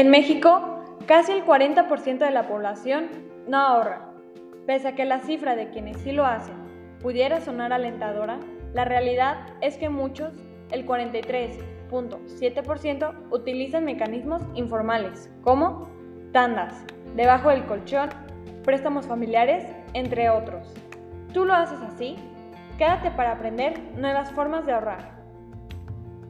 En México, casi el 40% de la población no ahorra. Pese a que la cifra de quienes sí lo hacen pudiera sonar alentadora, la realidad es que muchos, el 43.7%, utilizan mecanismos informales, como tandas, debajo del colchón, préstamos familiares, entre otros. ¿Tú lo haces así? Quédate para aprender nuevas formas de ahorrar.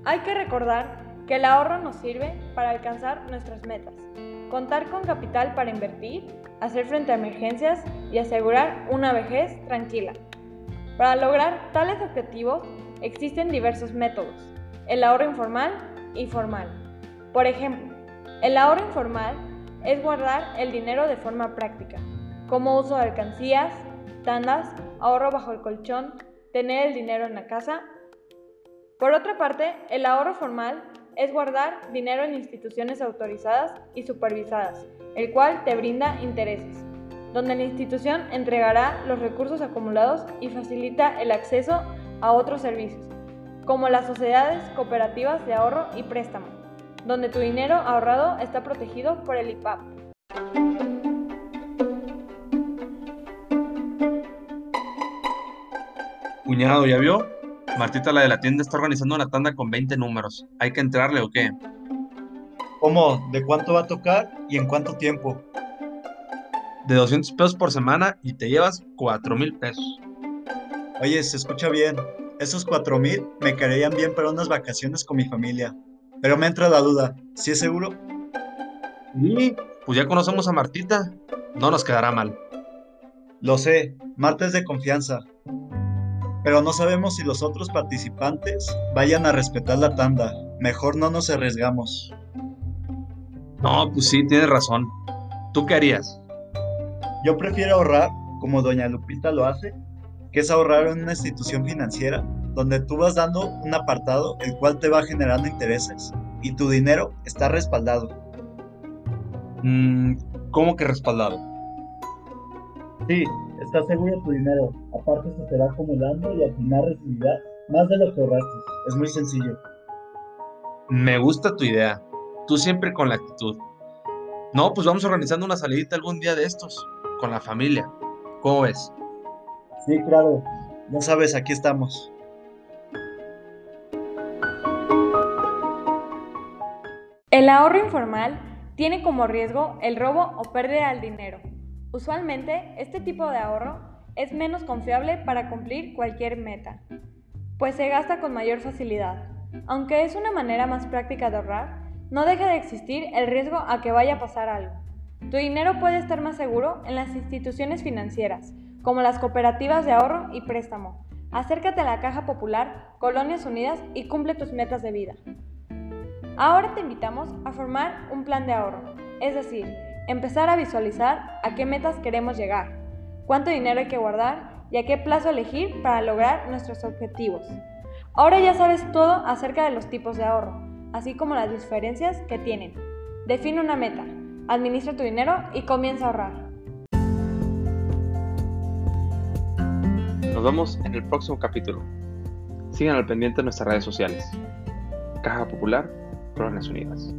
Hay que recordar que el ahorro nos sirve para alcanzar nuestras metas, contar con capital para invertir, hacer frente a emergencias y asegurar una vejez tranquila. Para lograr tales objetivos existen diversos métodos, el ahorro informal y formal. Por ejemplo, el ahorro informal es guardar el dinero de forma práctica, como uso de alcancías, tandas, ahorro bajo el colchón, tener el dinero en la casa. Por otra parte, el ahorro formal es guardar dinero en instituciones autorizadas y supervisadas, el cual te brinda intereses, donde la institución entregará los recursos acumulados y facilita el acceso a otros servicios, como las sociedades cooperativas de ahorro y préstamo, donde tu dinero ahorrado está protegido por el IPAP. Cuñado, ¿ya vio? Martita, la de la tienda, está organizando una tanda con 20 números. ¿Hay que entrarle o qué? ¿Cómo? ¿De cuánto va a tocar y en cuánto tiempo? De 200 pesos por semana y te llevas 4 mil pesos. Oye, se escucha bien. Esos 4 mil me caerían bien para unas vacaciones con mi familia. Pero me entra la duda, ¿sí es seguro? Sí, pues ya conocemos a Martita. No nos quedará mal. Lo sé, Marta es de confianza pero no sabemos si los otros participantes vayan a respetar la tanda. Mejor no nos arriesgamos. No, pues sí, tienes razón. ¿Tú qué harías? Yo prefiero ahorrar, como doña Lupita lo hace, que es ahorrar en una institución financiera donde tú vas dando un apartado el cual te va generando intereses y tu dinero está respaldado. Mm, ¿Cómo que respaldado? Sí, estás seguro de tu dinero. Aparte se te va acumulando y al final recibirás más de lo que ahorraste. Es muy sencillo. Me gusta tu idea. Tú siempre con la actitud. No, pues vamos organizando una salidita algún día de estos, con la familia. ¿Cómo ves? Sí, claro. Ya sabes, aquí estamos. El ahorro informal tiene como riesgo el robo o pérdida del dinero. Usualmente, este tipo de ahorro es menos confiable para cumplir cualquier meta, pues se gasta con mayor facilidad. Aunque es una manera más práctica de ahorrar, no deja de existir el riesgo a que vaya a pasar algo. Tu dinero puede estar más seguro en las instituciones financieras, como las cooperativas de ahorro y préstamo. Acércate a la Caja Popular, Colonias Unidas y cumple tus metas de vida. Ahora te invitamos a formar un plan de ahorro, es decir, empezar a visualizar a qué metas queremos llegar, cuánto dinero hay que guardar y a qué plazo elegir para lograr nuestros objetivos. Ahora ya sabes todo acerca de los tipos de ahorro, así como las diferencias que tienen. Define una meta, administra tu dinero y comienza a ahorrar. Nos vemos en el próximo capítulo. Sigan al pendiente en nuestras redes sociales. Caja Popular, Colonias Unidas.